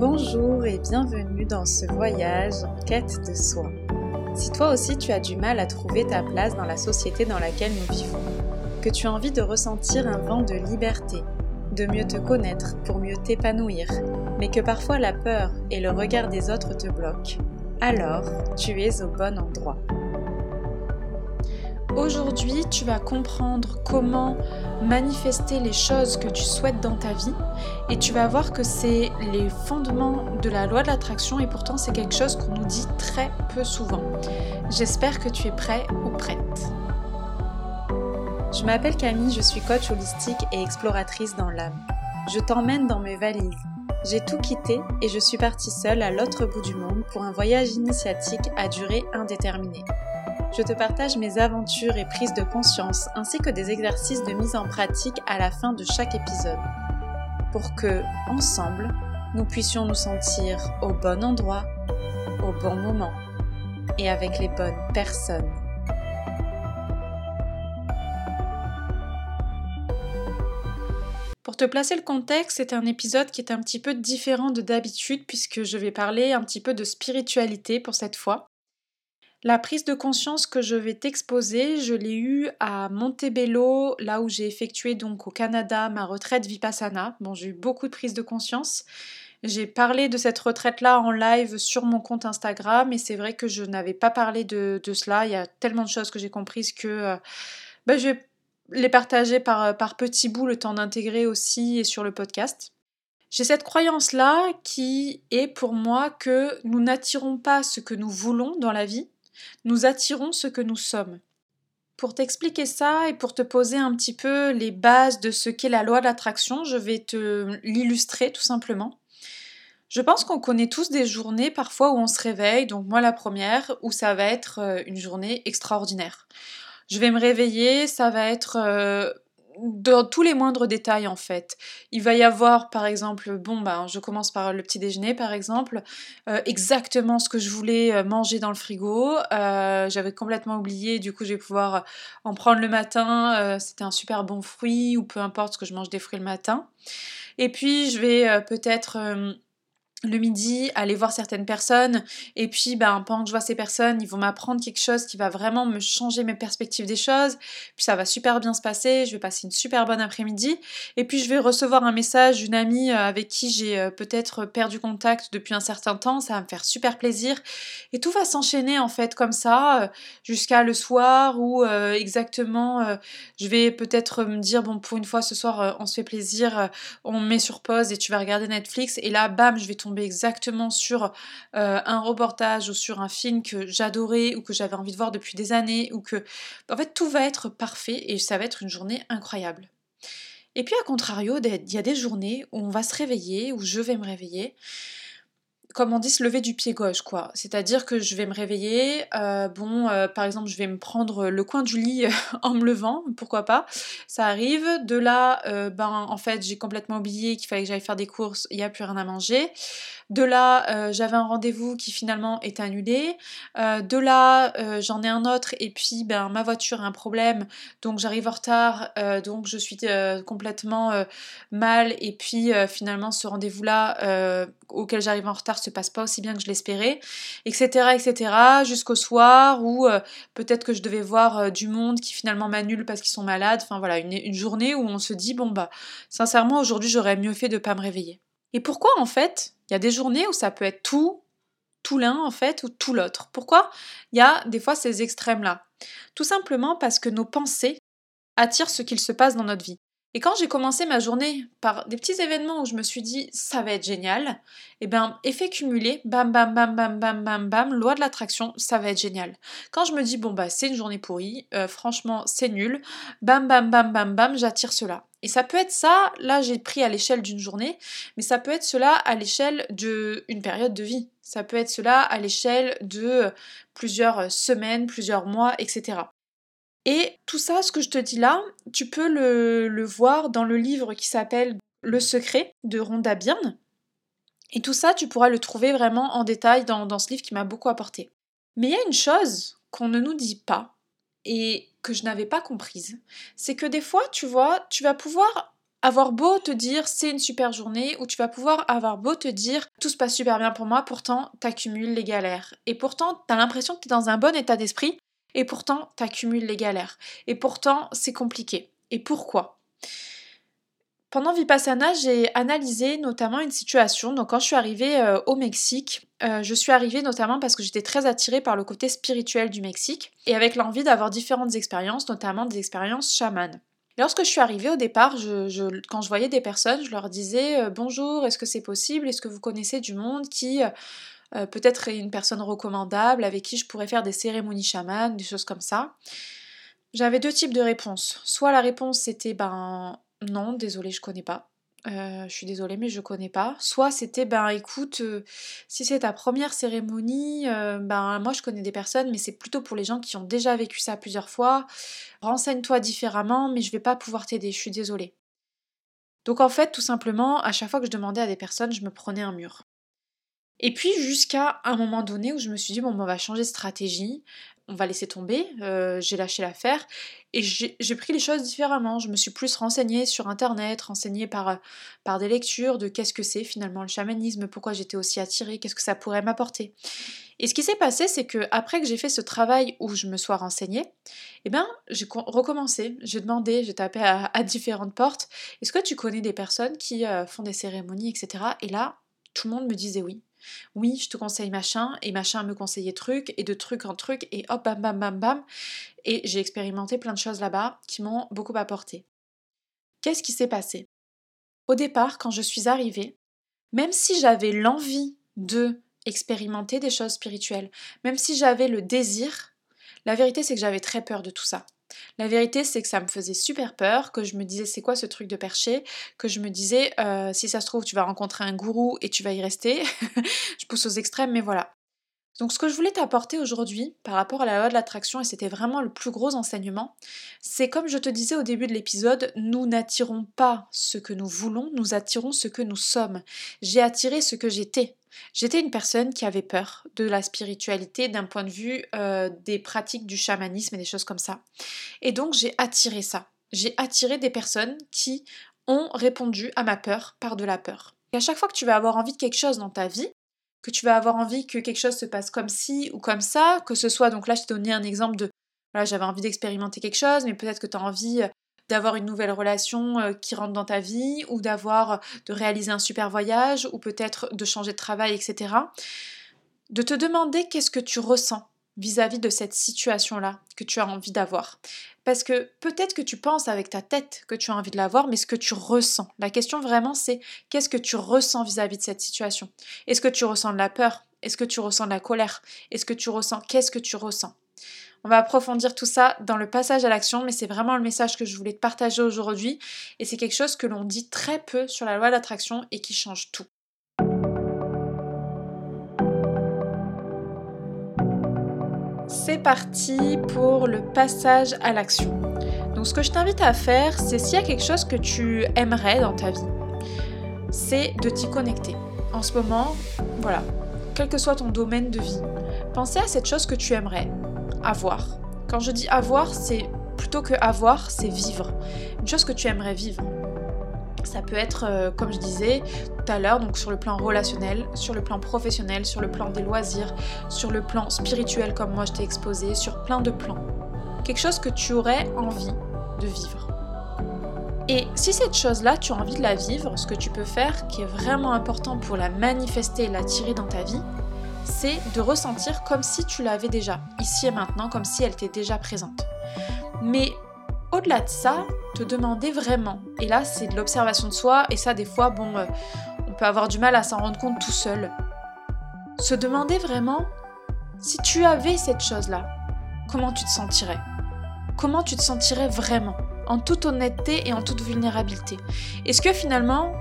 Bonjour et bienvenue dans ce voyage en quête de soi. Si toi aussi tu as du mal à trouver ta place dans la société dans laquelle nous vivons, que tu as envie de ressentir un vent de liberté, de mieux te connaître pour mieux t'épanouir, mais que parfois la peur et le regard des autres te bloquent, alors tu es au bon endroit. Aujourd'hui, tu vas comprendre comment manifester les choses que tu souhaites dans ta vie et tu vas voir que c'est les fondements de la loi de l'attraction et pourtant c'est quelque chose qu'on nous dit très peu souvent. J'espère que tu es prêt ou prête. Je m'appelle Camille, je suis coach holistique et exploratrice dans l'âme. Je t'emmène dans mes valises. J'ai tout quitté et je suis partie seule à l'autre bout du monde pour un voyage initiatique à durée indéterminée je te partage mes aventures et prises de conscience ainsi que des exercices de mise en pratique à la fin de chaque épisode pour que, ensemble, nous puissions nous sentir au bon endroit, au bon moment et avec les bonnes personnes. Pour te placer le contexte, c'est un épisode qui est un petit peu différent de d'habitude puisque je vais parler un petit peu de spiritualité pour cette fois. La prise de conscience que je vais t'exposer, je l'ai eue à Montebello, là où j'ai effectué donc au Canada ma retraite Vipassana. Bon, j'ai eu beaucoup de prise de conscience. J'ai parlé de cette retraite-là en live sur mon compte Instagram et c'est vrai que je n'avais pas parlé de, cela. Il y a tellement de choses que j'ai comprises que euh, ben, je vais les partager par, par petits bouts le temps d'intégrer aussi et sur le podcast. J'ai cette croyance-là qui est pour moi que nous n'attirons pas ce que nous voulons dans la vie, nous attirons ce que nous sommes. Pour t'expliquer ça et pour te poser un petit peu les bases de ce qu'est la loi d'attraction, je vais te l'illustrer tout simplement. Je pense qu'on connaît tous des journées parfois où on se réveille, donc moi la première, où ça va être euh, une journée extraordinaire. Je vais me réveiller, ça va être euh, dans tous les moindres détails en fait. Il va y avoir par exemple, bon ben je commence par le petit déjeuner par exemple, euh, exactement ce que je voulais euh, manger dans le frigo. Euh, j'avais complètement oublié, du coup je vais pouvoir en prendre le matin. C'était un super bon fruit ou peu importe ce que je mange des fruits le matin. Et puis je vais peut-être le midi, aller voir certaines personnes, et puis ben, pendant que je vois ces personnes, ils vont m'apprendre quelque chose qui va vraiment me changer mes perspectives des choses, puis ça va super bien se passer, je vais passer une super bonne après-midi, et puis je vais recevoir un message d'une amie euh, avec qui j'ai euh, peut-être perdu contact depuis un certain temps, ça va me faire super plaisir, et tout va s'enchaîner en fait comme ça, euh, jusqu'à le soir où exactement je vais peut-être me dire, bon pour une fois ce soir on se fait plaisir, on met sur pause et tu vas regarder Netflix, et là bam, je vais tomber exactement sur euh, un reportage ou sur un film que j'adorais ou que j'avais envie de voir depuis des années ou que en fait tout va être parfait et ça va être une journée incroyable. Et puis à contrario, il y a des journées où on va se réveiller, où je vais me réveiller comme on dit, se lever du pied gauche, quoi. C'est-à-dire que je vais me réveiller, euh, bon, euh, par exemple, je vais me prendre le coin du lit en me levant, pourquoi pas, ça arrive. De là, euh, ben, en fait, j'ai complètement oublié qu'il fallait que j'aille faire des courses, il n'y a plus rien à manger. De là, j'avais un rendez-vous qui finalement est annulé. de là, j'en ai un autre et puis ben, ma voiture a un problème, donc j'arrive en retard, donc je suis complètement mal et puis finalement ce rendez-vous-là auquel j'arrive en retard se passe pas aussi bien que je l'espérais, etc., etc., jusqu'au soir où euh, peut-être que je devais voir euh, du monde qui finalement m'annule parce qu'ils sont malades. Enfin voilà, une, une, journée où on se dit bon bah sincèrement aujourd'hui j'aurais mieux fait de pas me réveiller. Et pourquoi en fait il y a des journées où ça peut être tout, tout l'un en fait ou tout l'autre. Pourquoi il y a des fois ces extrêmes là Tout simplement parce que nos pensées attirent ce qu'il se passe dans notre vie. Et quand j'ai commencé ma journée par des petits événements où je me suis dit ça va être génial, et eh bien effet cumulé, bam bam bam bam bam bam bam, loi de l'attraction, ça va être génial. Quand je me dis bon bah c'est une journée pourrie, euh, franchement c'est nul, bam bam bam bam bam, j'attire cela. Et ça peut être ça, là j'ai pris à l'échelle d'une journée, mais ça peut être cela à l'échelle d'une période de vie. Ça peut être cela à l'échelle de plusieurs semaines, plusieurs mois, etc. Et tout ça, ce que je te dis là, tu peux le, voir dans le livre qui s'appelle Le secret de Rhonda Byrne. Et tout ça, tu pourras le trouver vraiment en détail dans, dans ce livre qui m'a beaucoup apporté. Mais il y a une chose qu'on ne nous dit pas et que je n'avais pas comprise, c'est que des fois, tu vois, tu vas pouvoir avoir beau te dire c'est une super journée, ou tu vas pouvoir avoir beau te dire tout se passe super bien pour moi, pourtant t'accumules les galères. Et pourtant t'as l'impression que t'es dans un bon état d'esprit, et pourtant t'accumules les galères. Et pourtant c'est compliqué. Et pourquoi? Pendant Vipassana, j'ai analysé notamment une situation. Donc, quand je suis arrivée euh, au Mexique, euh, je suis arrivée notamment parce que j'étais très attirée par le côté spirituel du Mexique et avec l'envie d'avoir différentes expériences, notamment des expériences chamanes. Lorsque je suis arrivée au départ, quand je voyais des personnes, je leur disais euh, bonjour, est-ce que c'est possible? Est-ce que vous connaissez du monde qui peut-être est une personne recommandable avec qui je pourrais faire des cérémonies chamanes, des choses comme ça J'avais deux types de réponses. Soit la réponse c'était ben non, désolé, je connais pas. Euh, je suis désolée, mais je connais pas. Soit c'était, ben écoute, euh, si c'est ta première cérémonie, euh, ben moi je connais des personnes, mais c'est plutôt pour les gens qui ont déjà vécu ça plusieurs fois. Renseigne-toi différemment, mais je vais pas pouvoir t'aider, je suis désolée. Donc en fait, tout simplement, à chaque fois que je demandais à des personnes, je me prenais un mur. Et puis jusqu'à un moment donné où je me suis dit, bon, ben, on va changer de stratégie on va laisser tomber, euh, j'ai lâché l'affaire et j'ai pris les choses différemment. Je me suis plus renseignée sur internet, renseignée par, par des lectures de qu'est-ce que c'est finalement le chamanisme, pourquoi j'étais aussi attirée, qu'est-ce que ça pourrait m'apporter. Et ce qui s'est passé, c'est que après que j'ai fait ce travail où je me sois renseignée, eh ben j'ai recommencé, j'ai demandé, j'ai tapé à, différentes portes. Est-ce que tu connais des personnes qui euh, font des cérémonies, etc. Et là, tout le monde me disait oui. Oui, je te conseille machin, et machin me conseillait truc, et de truc en truc, et hop, bam, bam, bam, bam. Et j'ai expérimenté plein de choses là-bas qui m'ont beaucoup apporté. Qu'est-ce qui s'est passé? Au départ, quand je suis arrivée, même si j'avais l'envie de expérimenter des choses spirituelles, même si j'avais le désir, la vérité c'est que j'avais très peur de tout ça. La vérité, c'est que ça me faisait super peur, que je me disais c'est quoi ce truc de perché, que je me disais euh, si ça se trouve tu vas rencontrer un gourou et tu vas y rester. je pousse aux extrêmes, mais voilà. Donc ce que je voulais t'apporter aujourd'hui par rapport à la loi de l'attraction, et c'était vraiment le plus gros enseignement, c'est comme je te disais au début de l'épisode, nous n'attirons pas ce que nous voulons, nous attirons ce que nous sommes. J'ai attiré ce que j'étais. J'étais une personne qui avait peur de la spiritualité d'un point de vue euh, des pratiques du chamanisme et des choses comme ça. Et donc j'ai attiré ça. J'ai attiré des personnes qui ont répondu à ma peur par de la peur. Et à chaque fois que tu vas avoir envie de quelque chose dans ta vie, que tu vas avoir envie que quelque chose se passe comme ci ou comme ça, que ce soit, donc là je t'ai donné un exemple de, voilà, j'avais envie d'expérimenter quelque chose, mais peut-être que tu as envie d'avoir une nouvelle relation euh, qui rentre dans ta vie, ou d'avoir, de réaliser un super voyage, ou peut-être de changer de travail, etc. De te demander qu'est-ce que tu ressens vis-à-vis de cette situation-là que tu as envie d'avoir. Parce que peut-être que tu penses avec ta tête que tu as envie de l'avoir, mais ce que tu ressens. La question vraiment, c'est qu'est-ce que tu ressens vis-à-vis de cette situation? Est-ce que tu ressens de la peur? Est-ce que tu ressens de la colère? Est-ce que tu ressens Qu'est-ce que tu ressens? On va approfondir tout ça dans le passage à l'action, mais c'est vraiment le message que je voulais te partager aujourd'hui. Et c'est quelque chose que l'on dit très peu sur la loi d'attraction et qui change tout. C'est parti pour le passage à l'action. Donc ce que je t'invite à faire, c'est s'il y a quelque chose que tu aimerais dans ta vie, c'est de t'y connecter. En ce moment, voilà, quel que soit ton domaine de vie, pensez à cette chose que tu aimerais avoir. Quand je dis avoir, c'est plutôt que avoir, c'est vivre. Une chose que tu aimerais vivre. Ça peut être, euh, comme je disais tout à l'heure, donc sur le plan relationnel, sur le plan professionnel, sur le plan des loisirs, sur le plan spirituel, comme moi je t'ai exposé, sur plein de plans. Quelque chose que tu aurais envie de vivre. Et si cette chose-là, tu as envie de la vivre, ce que tu peux faire, qui est vraiment important pour la manifester et l'attirer dans ta vie, c'est de ressentir comme si tu l'avais déjà, ici et maintenant, comme si elle était déjà présente. Mais au-delà de ça, te demander vraiment, et là c'est de l'observation de soi, et ça des fois, bon, euh, on peut avoir du mal à s'en rendre compte tout seul. Se demander vraiment, si tu avais cette chose-là, comment tu te sentirais? Comment tu te sentirais vraiment En toute honnêteté et en toute vulnérabilité? Est-ce que finalement,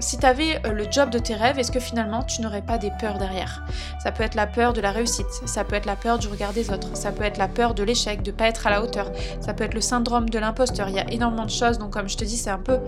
si tu avais euh, le job de tes rêves, est-ce que finalement tu n'aurais pas des peurs derrière? Ça peut être la peur de la réussite, ça peut être la peur du regard des autres, ça peut être la peur de l'échec, de pas être à la hauteur, ça peut être le syndrome de l'imposteur. Il y a énormément de choses, donc comme je te dis, c'est un peu,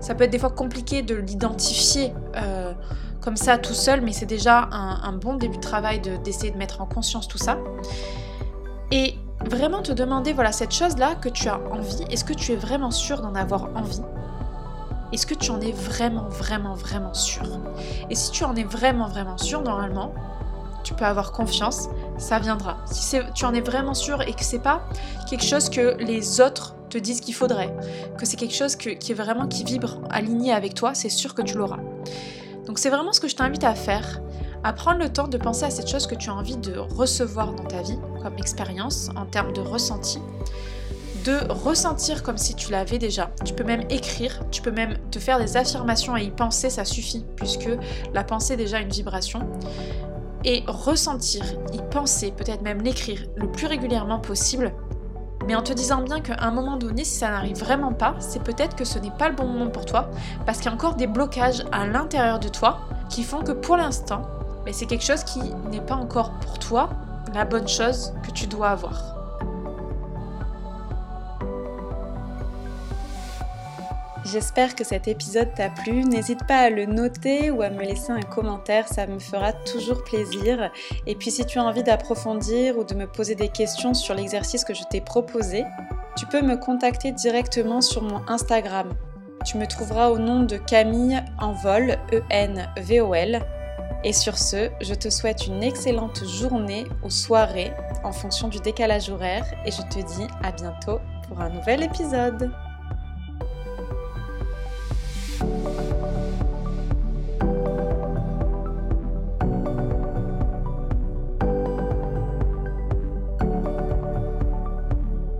ça peut être des fois compliqué de l'identifier euh, comme ça tout seul, mais c'est déjà un, bon début de travail d'essayer de, mettre en conscience tout ça. Et vraiment te demander, voilà, cette chose-là que tu as envie, est-ce que tu es vraiment sûr d'en avoir envie? Est-ce que tu en es vraiment, vraiment, vraiment sûr? Et si tu en es vraiment, vraiment sûr, normalement, tu peux avoir confiance, ça viendra. Si tu en es vraiment sûr et que c'est pas quelque chose que les autres te disent qu'il faudrait, que c'est quelque chose qui est vraiment qui vibre aligné avec toi, c'est sûr que tu l'auras. Donc c'est vraiment ce que je t'invite à faire, à prendre le temps de penser à cette chose que tu as envie de recevoir dans ta vie comme expérience en termes de ressenti, de ressentir comme si tu l'avais déjà. Tu peux même écrire, tu peux même te faire des affirmations et y penser, ça suffit, puisque la pensée est déjà une vibration. Et ressentir, y penser, peut-être même l'écrire le plus régulièrement possible, mais en te disant bien qu'à un moment donné, si ça n'arrive vraiment pas, c'est peut-être que ce n'est pas le bon moment pour toi, parce qu'il y a encore des blocages à l'intérieur de toi qui font que pour l'instant, mais c'est quelque chose qui n'est pas encore pour toi la bonne chose que tu dois avoir. J'espère que cet épisode t'a plu. N'hésite pas à le noter ou à me laisser un commentaire, ça me fera toujours plaisir. Et puis si tu as envie d'approfondir ou de me poser des questions sur l'exercice que je t'ai proposé, tu peux me contacter directement sur mon Instagram. Tu me trouveras au nom de Camille Envol, E-N-V-O-L. Et sur ce, je te souhaite une excellente journée ou soirée en fonction du décalage horaire et je te dis à bientôt pour un nouvel épisode.